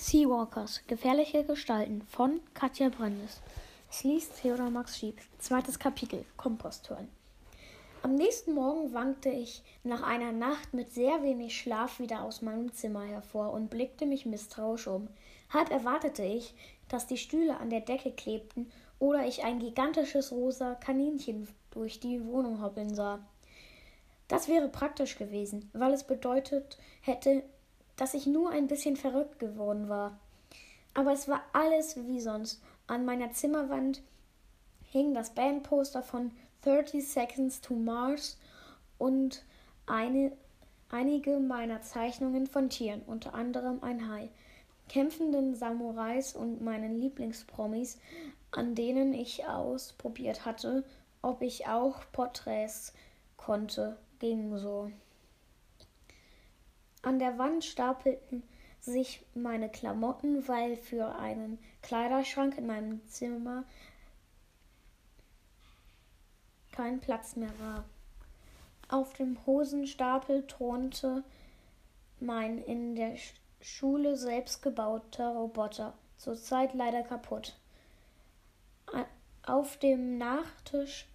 Seawalkers, gefährliche Gestalten von Katja Brandes. Es liest Theodor Max Schieb. Zweites Kapitel, Komposthören. Am nächsten Morgen wankte ich nach einer Nacht mit sehr wenig Schlaf wieder aus meinem Zimmer hervor und blickte mich misstrauisch um. Halb erwartete ich, dass die Stühle an der Decke klebten oder ich ein gigantisches rosa Kaninchen durch die Wohnung hoppeln sah. Das wäre praktisch gewesen, weil es bedeutet hätte, dass ich nur ein bisschen verrückt geworden war. Aber es war alles wie sonst. An meiner Zimmerwand hing das Bandposter von 30 Seconds to Mars und eine, einige meiner Zeichnungen von Tieren, unter anderem ein Hai, kämpfenden Samurais und meinen Lieblingspromis, an denen ich ausprobiert hatte, ob ich auch Porträts konnte, ging so. An der Wand stapelten sich meine Klamotten, weil für einen Kleiderschrank in meinem Zimmer kein Platz mehr war. Auf dem Hosenstapel thronte mein in der Schule selbst gebauter Roboter, zurzeit leider kaputt. Auf dem Nachtisch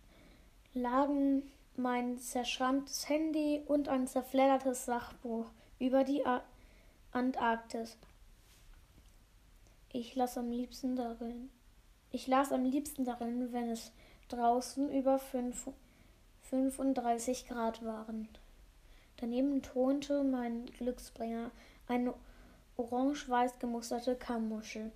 lagen mein zerschrammtes Handy und ein zerfleddertes Sachbuch über die Antarktis. Ich las am liebsten darin. Ich las am liebsten darin, wenn es draußen über 5, 35 Grad waren. Daneben thronte mein Glücksbringer, eine orange-weiß gemusterte Kammmuschel.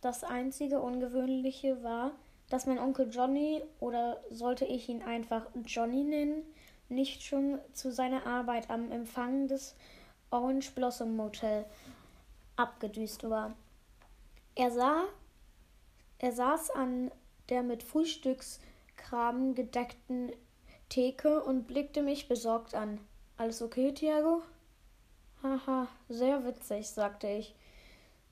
Das einzige Ungewöhnliche war, dass mein Onkel Johnny, oder sollte ich ihn einfach Johnny nennen, nicht schon zu seiner Arbeit am Empfang des Orange Blossom Motel abgedüst war. Er sah, er saß an der mit Frühstückskram gedeckten Theke und blickte mich besorgt an. Alles okay, Thiago? Haha, sehr witzig, sagte ich,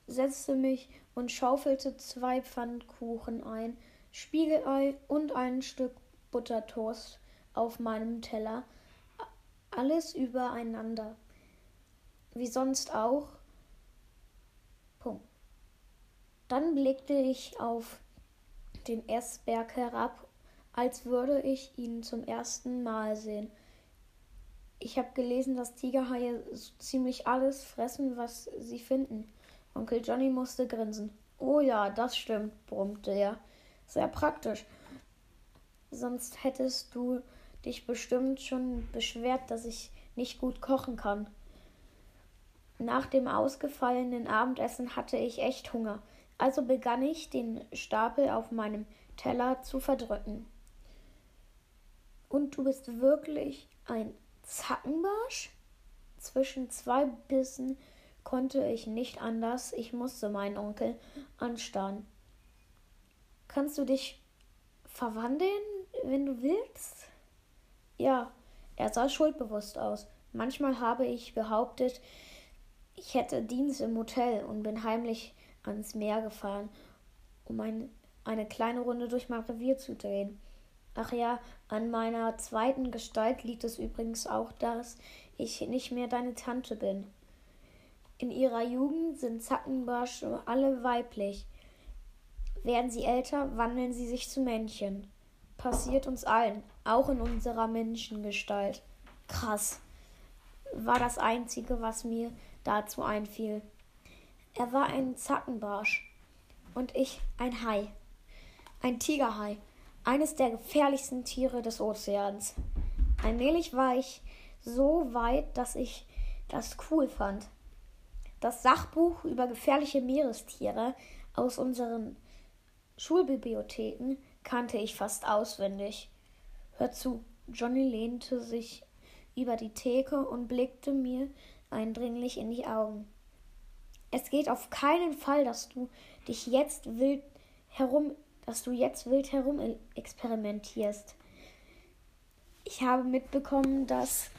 setzte mich und schaufelte zwei Pfannkuchen ein, Spiegelei und ein Stück Buttertoast auf meinem Teller, alles übereinander. Wie sonst auch. Punkt. Dann blickte ich auf den Essberg herab, als würde ich ihn zum ersten Mal sehen. Ich habe gelesen, dass Tigerhaie so ziemlich alles fressen, was sie finden. Onkel Johnny musste grinsen. Oh ja, das stimmt, brummte er. Sehr praktisch. Sonst hättest du dich bestimmt schon beschwert, dass ich nicht gut kochen kann. Nach dem ausgefallenen Abendessen hatte ich echt Hunger, also begann ich, den Stapel auf meinem Teller zu verdrücken. Und du bist wirklich ein Zackenbarsch? Zwischen zwei Bissen konnte ich nicht anders, ich musste meinen Onkel anstarren. Kannst du dich verwandeln, wenn du willst? Ja, er sah schuldbewusst aus. Manchmal habe ich behauptet, ich hätte Dienst im Hotel und bin heimlich ans Meer gefahren, um ein, eine kleine Runde durch mein Revier zu drehen. Ach ja, an meiner zweiten Gestalt liegt es übrigens auch, dass ich nicht mehr deine Tante bin. In ihrer Jugend sind Zackenbarsche alle weiblich. Werden sie älter, wandeln sie sich zu Männchen. Passiert uns allen, auch in unserer Menschengestalt. Krass. War das Einzige, was mir dazu einfiel. Er war ein Zackenbarsch und ich ein Hai. Ein Tigerhai, eines der gefährlichsten Tiere des Ozeans. Allmählich war ich so weit, dass ich das cool fand. Das Sachbuch über gefährliche Meerestiere aus unseren Schulbibliotheken kannte ich fast auswendig. Hör zu, Johnny lehnte sich über die Theke und blickte mir eindringlich in die Augen. Es geht auf keinen Fall, dass du dich jetzt wild herum, dass du jetzt wild herum experimentierst. Ich habe mitbekommen, dass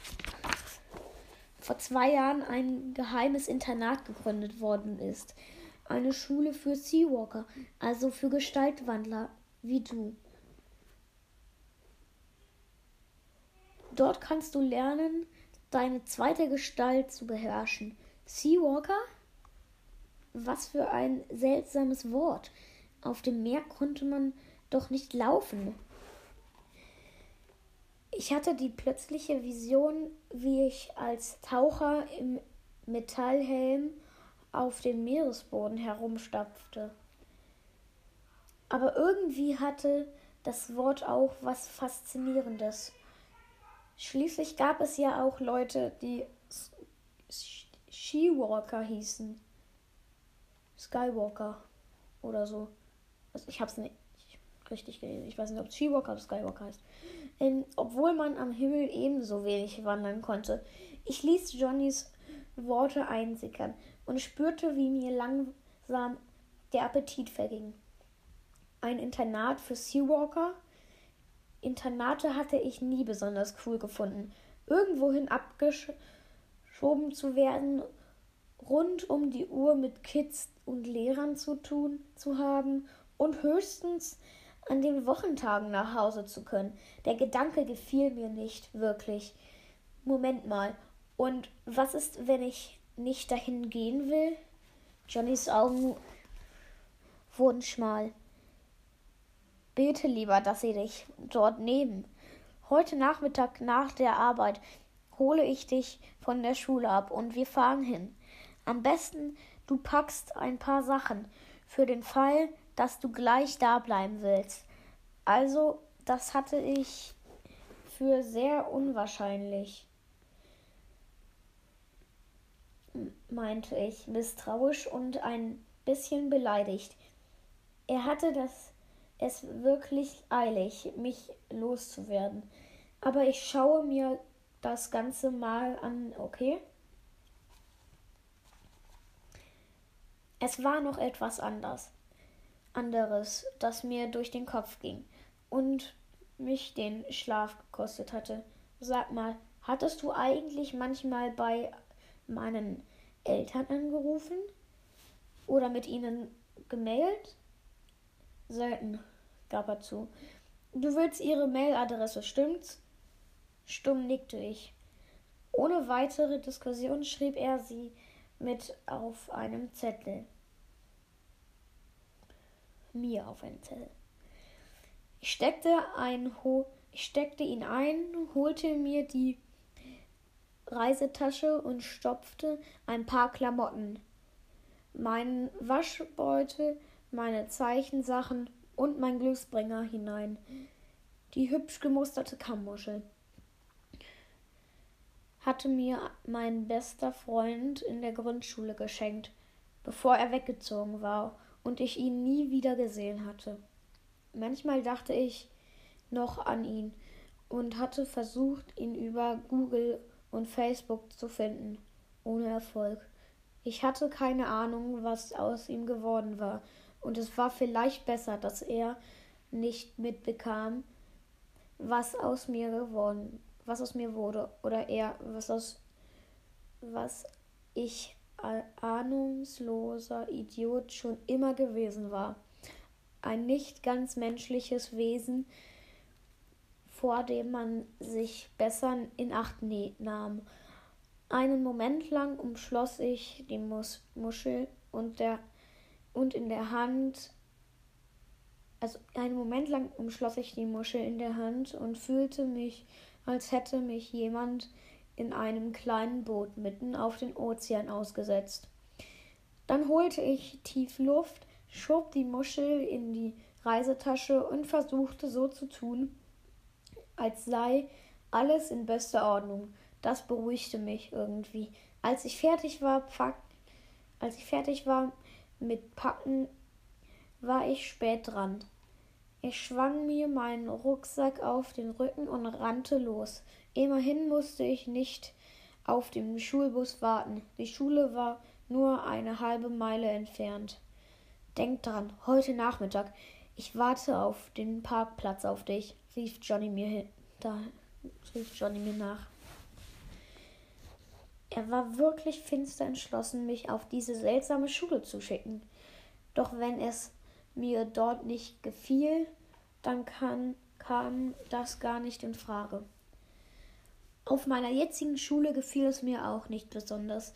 vor zwei Jahren ein geheimes Internat gegründet worden ist. Eine Schule für Seawalker, also für Gestaltwandler wie du. Dort kannst du lernen, deine zweite Gestalt zu beherrschen. Seawalker? was für ein seltsames Wort. Auf dem Meer konnte man doch nicht laufen. Ich hatte die plötzliche Vision, wie ich als Taucher im Metallhelm auf dem Meeresboden herumstapfte. Aber irgendwie hatte das Wort auch was Faszinierendes. Schließlich gab es ja auch Leute, die Skywalker hießen. Skywalker oder so. Also ich hab's nicht richtig gelesen. Ich weiß nicht, ob Skywalker oder Skywalker heißt. Ähm, obwohl man am Himmel ebenso wenig wandern konnte. Ich ließ Johnnys Worte einsickern und spürte, wie mir langsam der Appetit verging. Ein Internat für Seawalker? Internate hatte ich nie besonders cool gefunden. Irgendwohin abgeschoben zu werden, rund um die Uhr mit Kids und Lehrern zu tun zu haben und höchstens an den Wochentagen nach Hause zu können. Der Gedanke gefiel mir nicht wirklich. Moment mal, und was ist, wenn ich nicht dahin gehen will? Johnnys Augen wurden schmal. Bete lieber, dass sie dich dort nehmen. Heute Nachmittag nach der Arbeit hole ich dich von der Schule ab und wir fahren hin. Am besten du packst ein paar Sachen für den Fall, dass du gleich da bleiben willst. Also, das hatte ich für sehr unwahrscheinlich, meinte ich, misstrauisch und ein bisschen beleidigt. Er hatte das es wirklich eilig, mich loszuwerden. Aber ich schaue mir das Ganze mal an, okay? Es war noch etwas anders anderes, das mir durch den Kopf ging und mich den Schlaf gekostet hatte. Sag mal, hattest du eigentlich manchmal bei meinen Eltern angerufen oder mit ihnen gemailt? Selten, gab er zu. Du willst ihre Mailadresse, stimmt's? Stumm nickte ich. Ohne weitere Diskussion schrieb er sie mit auf einem Zettel mir auf einen Zettel. Ich steckte, ein, ich steckte ihn ein, holte mir die Reisetasche und stopfte ein paar Klamotten, meinen Waschbeutel, meine Zeichensachen und mein Glücksbringer hinein. Die hübsch gemusterte Kammmuschel hatte mir mein bester Freund in der Grundschule geschenkt, bevor er weggezogen war und ich ihn nie wieder gesehen hatte. Manchmal dachte ich noch an ihn und hatte versucht, ihn über Google und Facebook zu finden, ohne Erfolg. Ich hatte keine Ahnung, was aus ihm geworden war, und es war vielleicht besser, dass er nicht mitbekam, was aus mir geworden, was aus mir wurde, oder er, was aus was ich ahnungsloser Idiot schon immer gewesen war. Ein nicht ganz menschliches Wesen, vor dem man sich besser in Acht nahm. Einen Moment lang umschloss ich die Mus Muschel und, der, und in der Hand, also einen Moment lang umschloss ich die Muschel in der Hand und fühlte mich, als hätte mich jemand in einem kleinen Boot mitten auf den Ozean ausgesetzt. Dann holte ich tief Luft, schob die Muschel in die Reisetasche und versuchte so zu tun, als sei alles in bester Ordnung. Das beruhigte mich irgendwie. Als ich fertig war, pack, als ich fertig war mit Packen, war ich spät dran. Ich schwang mir meinen Rucksack auf den Rücken und rannte los. Immerhin musste ich nicht auf den Schulbus warten. Die Schule war nur eine halbe Meile entfernt. Denk dran, heute Nachmittag. Ich warte auf den Parkplatz auf dich, rief Johnny mir hin, da, rief Johnny mir nach. Er war wirklich finster entschlossen, mich auf diese seltsame Schule zu schicken. Doch wenn es mir dort nicht gefiel, dann kann, kam das gar nicht in Frage. Auf meiner jetzigen Schule gefiel es mir auch nicht besonders.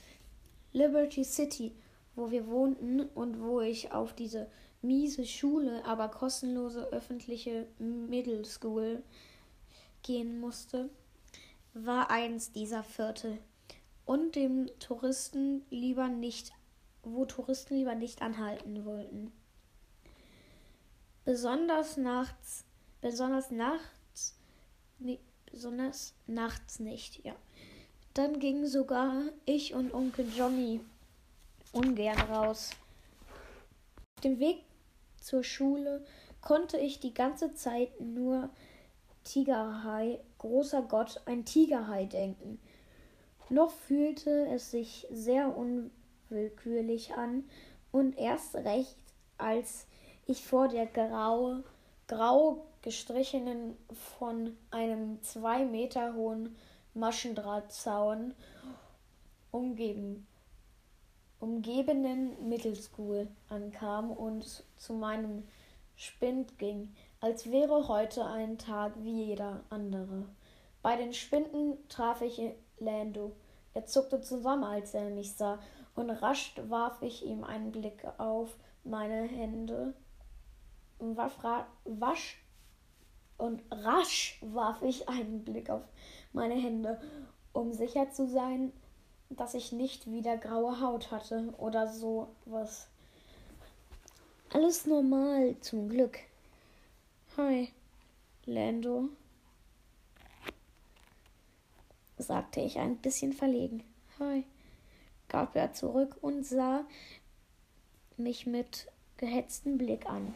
Liberty City wo wir wohnten und wo ich auf diese miese Schule, aber kostenlose öffentliche Middle School gehen musste, war eins dieser Viertel und dem Touristen lieber nicht, wo Touristen lieber nicht anhalten wollten. Besonders nachts, besonders nachts, nee, besonders nachts nicht, ja. Dann gingen sogar ich und Onkel Johnny ungern raus. Auf dem Weg zur Schule konnte ich die ganze Zeit nur Tigerhai, großer Gott, ein Tigerhai denken. Noch fühlte es sich sehr unwillkürlich an und erst recht, als ich vor der graue, grau gestrichenen von einem zwei Meter hohen Maschendrahtzaun umgeben, umgebenen Mittelschool ankam und zu meinem Spind ging, als wäre heute ein Tag wie jeder andere. Bei den Spinden traf ich Lando. Er zuckte zusammen, als er mich sah, und rasch warf ich ihm einen Blick auf meine Hände. Wasch und rasch warf ich einen Blick auf meine Hände, um sicher zu sein, dass ich nicht wieder graue Haut hatte oder so was. Alles normal, zum Glück. Hi, Lando, sagte ich ein bisschen verlegen. Hi, gab er zurück und sah mich mit gehetztem Blick an.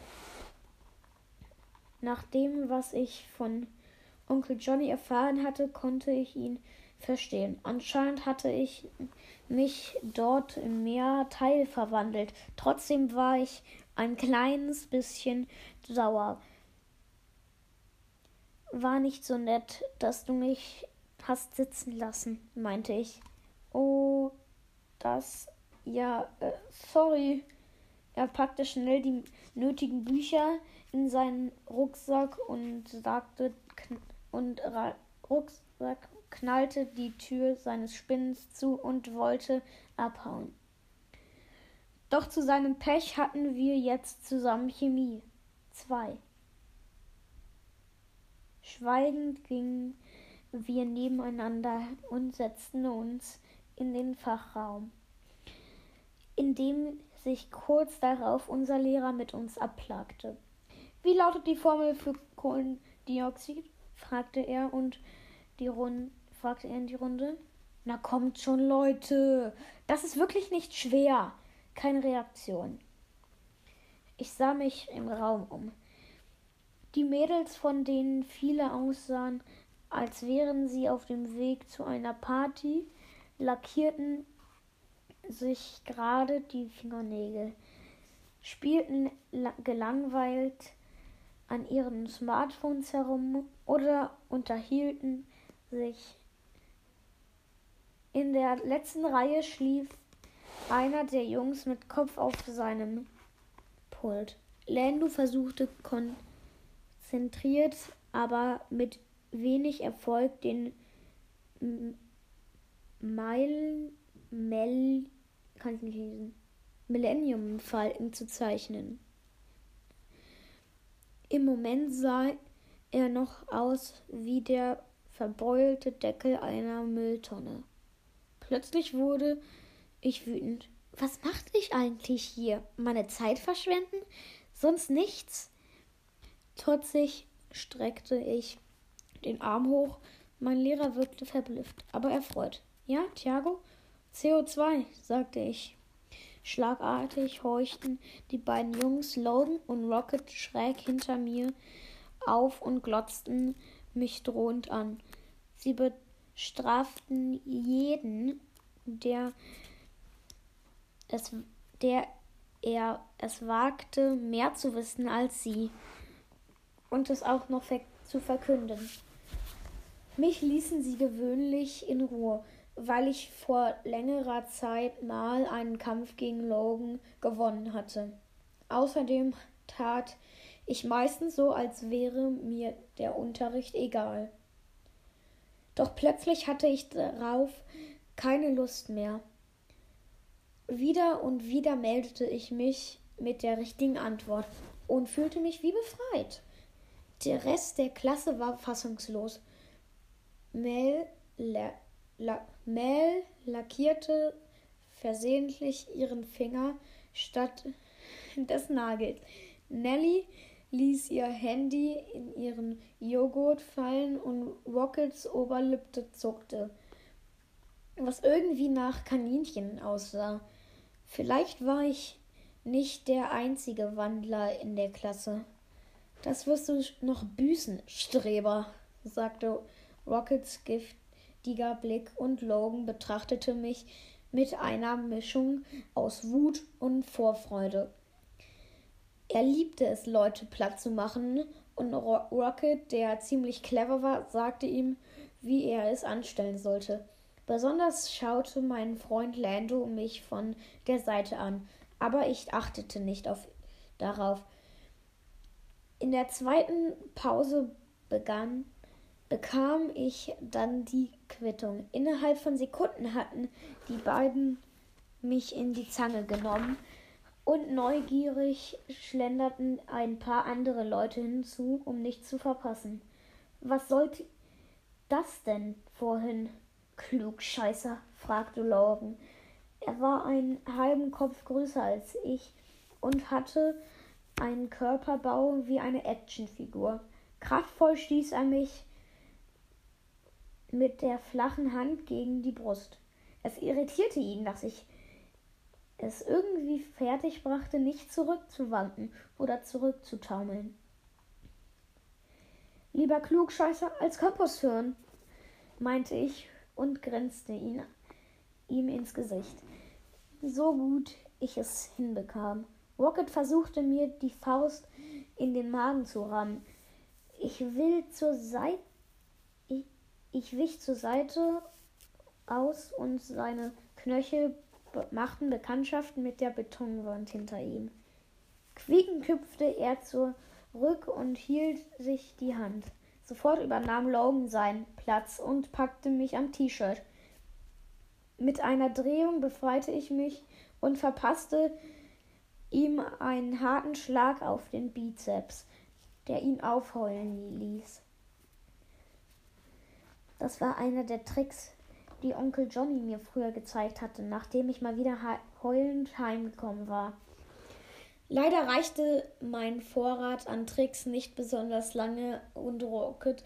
Nach dem, was ich von Onkel Johnny erfahren hatte, konnte ich ihn verstehen. Anscheinend hatte ich mich dort im Meer teilverwandelt. Trotzdem war ich ein kleines bisschen sauer. War nicht so nett, dass du mich hast sitzen lassen, meinte ich. Oh, das. Ja, äh, sorry. Er packte schnell die nötigen Bücher in seinen Rucksack und sagte und Rucksack knallte die Tür seines Spinnens zu und wollte abhauen. Doch zu seinem Pech hatten wir jetzt zusammen Chemie. Zwei. Schweigend gingen wir nebeneinander und setzten uns in den Fachraum, in dem sich kurz darauf unser Lehrer mit uns abplagte. Wie lautet die Formel für Kohlendioxid? fragte er und die Runde fragte er in die Runde. Na kommt schon, Leute. Das ist wirklich nicht schwer. Keine Reaktion. Ich sah mich im Raum um. Die Mädels, von denen viele aussahen, als wären sie auf dem Weg zu einer Party, lackierten sich gerade die Fingernägel, spielten gelangweilt an ihren Smartphones herum oder unterhielten sich. In der letzten Reihe schlief einer der Jungs mit Kopf auf seinem Pult. Lando versuchte konzentriert, aber mit wenig Erfolg den Mel, kann ich nicht lesen, Millennium-Falken zu zeichnen. Im Moment sah er noch aus wie der verbeulte Deckel einer Mülltonne. Plötzlich wurde ich wütend. Was macht ich eigentlich hier? Meine Zeit verschwenden? Sonst nichts? Trotzig streckte ich den Arm hoch. Mein Lehrer wirkte verblüfft, aber erfreut. Ja, Thiago? CO2, sagte ich. Schlagartig horchten die beiden Jungs Logan und Rocket schräg hinter mir auf und glotzten mich drohend an. Sie bestraften jeden, der es, der er es wagte, mehr zu wissen als sie und es auch noch zu verkünden. Mich ließen sie gewöhnlich in Ruhe weil ich vor längerer Zeit mal einen Kampf gegen Logan gewonnen hatte. Außerdem tat ich meistens so, als wäre mir der Unterricht egal. Doch plötzlich hatte ich darauf keine Lust mehr. Wieder und wieder meldete ich mich mit der richtigen Antwort und fühlte mich wie befreit. Der Rest der Klasse war fassungslos. Mel, la, la, Mel lackierte versehentlich ihren Finger statt des Nagels. Nelly ließ ihr Handy in ihren Joghurt fallen und Rockets Oberlippe zuckte, was irgendwie nach Kaninchen aussah. Vielleicht war ich nicht der einzige Wandler in der Klasse. Das wirst du noch büßen, Streber, sagte Rockets giftiger Blick und Logan betrachtete mich mit einer Mischung aus Wut und Vorfreude. Er liebte es, Leute platt zu machen, und Rocket, der ziemlich clever war, sagte ihm, wie er es anstellen sollte. Besonders schaute mein Freund Lando mich von der Seite an, aber ich achtete nicht auf, darauf. In der zweiten Pause begann, bekam ich dann die Quittung. Innerhalb von Sekunden hatten die beiden mich in die Zange genommen und neugierig schlenderten ein paar andere Leute hinzu, um nichts zu verpassen. Was sollte das denn vorhin? Klugscheißer, fragte Logan. Er war einen halben Kopf größer als ich und hatte einen Körperbau wie eine Actionfigur. Kraftvoll stieß er mich mit der flachen Hand gegen die Brust. Es irritierte ihn, dass ich es irgendwie fertig brachte, nicht zurückzuwanken oder zurückzutaumeln. Lieber Klugscheißer als Kampushirn, meinte ich und grinste ihn, ihm ins Gesicht. So gut ich es hinbekam. Rocket versuchte mir die Faust in den Magen zu rammen. Ich will zur Seite. Ich, ich wich zur Seite aus und seine Knöchel machten Bekanntschaft mit der Betonwand hinter ihm. Quiekend hüpfte er zurück und hielt sich die Hand. Sofort übernahm Logan seinen Platz und packte mich am T-Shirt. Mit einer Drehung befreite ich mich und verpasste ihm einen harten Schlag auf den Bizeps, der ihn aufheulen ließ. Das war einer der Tricks, die Onkel Johnny mir früher gezeigt hatte, nachdem ich mal wieder heulend heimgekommen war. Leider reichte mein Vorrat an Tricks nicht besonders lange und Rocket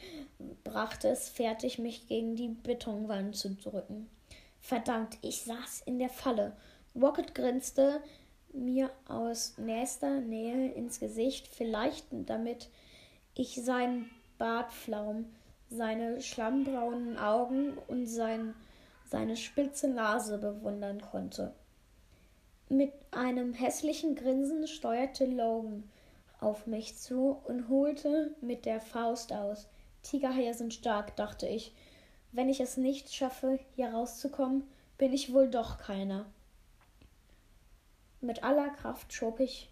brachte es fertig, mich gegen die Betonwand zu drücken. Verdammt, ich saß in der Falle. Rocket grinste mir aus nächster Nähe ins Gesicht, vielleicht damit ich seinen Bartflaum, seine schlammbraunen Augen und sein seine spitze Nase bewundern konnte. Mit einem hässlichen Grinsen steuerte Logan auf mich zu und holte mit der Faust aus. Tigerhaie sind stark, dachte ich. Wenn ich es nicht schaffe, hier rauszukommen, bin ich wohl doch keiner. Mit aller Kraft schob ich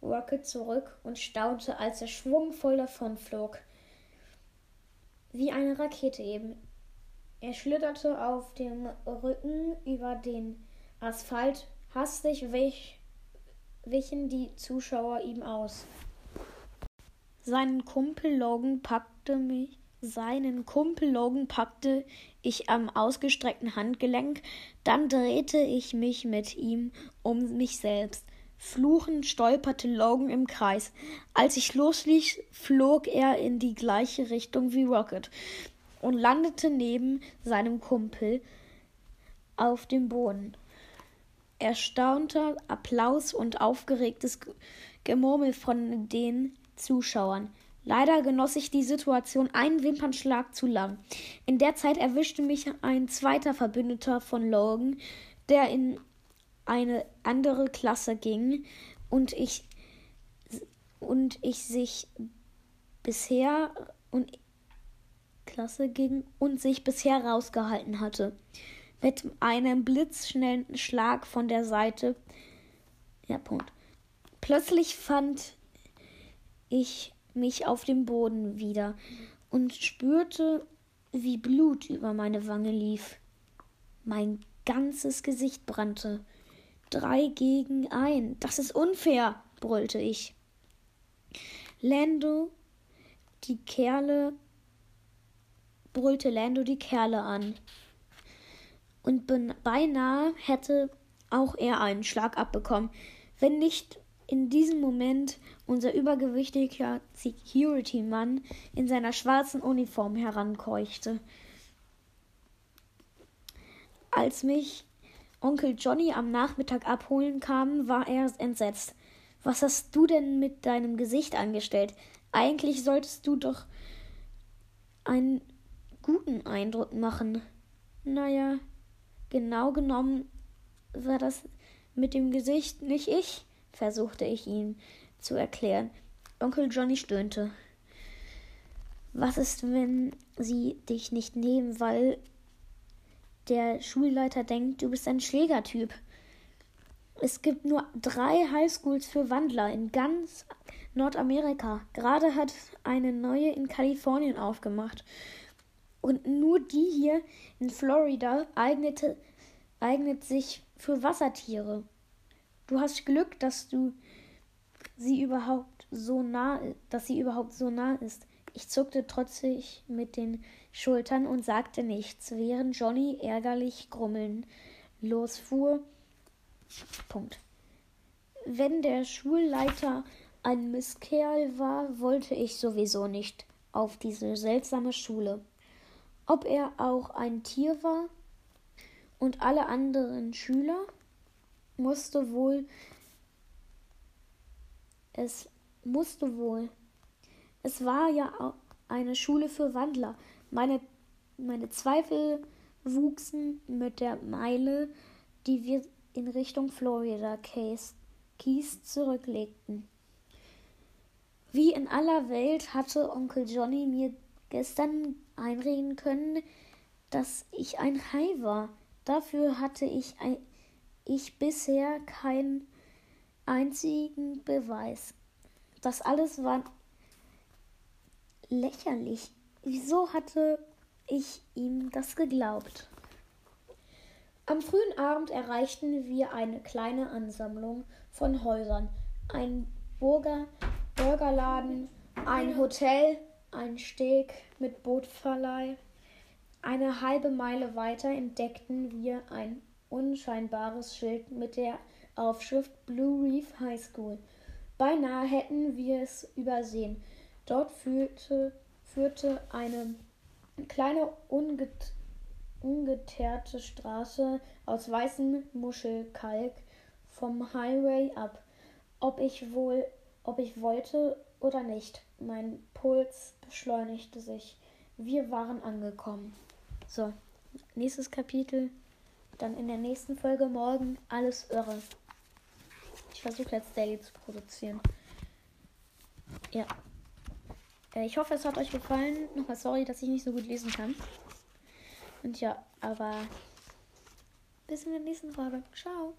Rocket zurück und staunte, als er schwungvoll davonflog. Wie eine Rakete eben. Er schlitterte auf dem Rücken über den Asphalt. Hastig wich, wichen die Zuschauer ihm aus. Seinen Kumpel Logan packte mich, seinen Kumpel Logan packte ich am ausgestreckten Handgelenk, dann drehte ich mich mit ihm um mich selbst. Fluchend stolperte Logan im Kreis. Als ich losließ, flog er in die gleiche Richtung wie Rocket und landete neben seinem Kumpel auf dem Boden. Erstaunter Applaus und aufgeregtes Gemurmel von den Zuschauern. Leider genoss ich die Situation einen Wimpernschlag zu lang. In der Zeit erwischte mich ein zweiter Verbündeter von Logan, der in eine andere Klasse ging und ich und ich sich bisher und Klasse ging und sich bisher rausgehalten hatte. Mit einem blitzschnellen Schlag von der Seite. Ja, Punkt. Plötzlich fand ich mich auf dem Boden wieder und spürte, wie Blut über meine Wange lief. Mein ganzes Gesicht brannte. Drei gegen ein. Das ist unfair, brüllte ich. Lando, die Kerle, brüllte Lando die Kerle an. Und beinahe hätte auch er einen Schlag abbekommen, wenn nicht in diesem Moment unser übergewichtiger Security-Mann in seiner schwarzen Uniform herankeuchte. Als mich Onkel Johnny am Nachmittag abholen kam, war er entsetzt. Was hast du denn mit deinem Gesicht angestellt? Eigentlich solltest du doch einen guten Eindruck machen. Naja, genau genommen war das mit dem Gesicht nicht ich, versuchte ich ihm zu erklären. Onkel Johnny stöhnte. Was ist, wenn sie dich nicht nehmen, weil der Schulleiter denkt, du bist ein Schlägertyp? Es gibt nur drei Highschools für Wandler in ganz Nordamerika. Gerade hat eine neue in Kalifornien aufgemacht. Und nur die hier in Florida eignete, eignet sich für Wassertiere. Du hast Glück, dass du sie überhaupt so nah, dass sie überhaupt so nah ist. Ich zuckte trotzig mit den Schultern und sagte nichts, während Johnny ärgerlich grummeln losfuhr. Punkt. Wenn der Schulleiter ein Misskerl war, wollte ich sowieso nicht auf diese seltsame Schule. Ob er auch ein Tier war und alle anderen Schüler musste wohl es musste wohl. Es war ja eine Schule für Wandler. Meine, meine Zweifel wuchsen mit der Meile, die wir in Richtung Florida Keys, Keys zurücklegten. Wie in aller Welt hatte Onkel Johnny mir gestern einreden können, dass ich ein Hai war. Dafür hatte ich, ein, ich bisher keinen einzigen Beweis. Das alles war lächerlich. Wieso hatte ich ihm das geglaubt? Am frühen Abend erreichten wir eine kleine Ansammlung von Häusern, ein Burger, Burgerladen, ein Hotel, ein Steg mit Bootverleih. Eine halbe Meile weiter entdeckten wir ein unscheinbares Schild mit der Aufschrift Blue Reef High School. Beinahe hätten wir es übersehen. Dort führte, führte eine kleine unget, ungeteerte Straße aus weißem Muschelkalk vom Highway ab. Ob ich wohl, ob ich wollte oder nicht, mein Puls beschleunigte sich. Wir waren angekommen. So, nächstes Kapitel. Dann in der nächsten Folge morgen alles irre. Ich versuche jetzt Daily zu produzieren. Ja. Äh, ich hoffe, es hat euch gefallen. Nochmal sorry, dass ich nicht so gut lesen kann. Und ja, aber bis in der nächsten Folge. Ciao.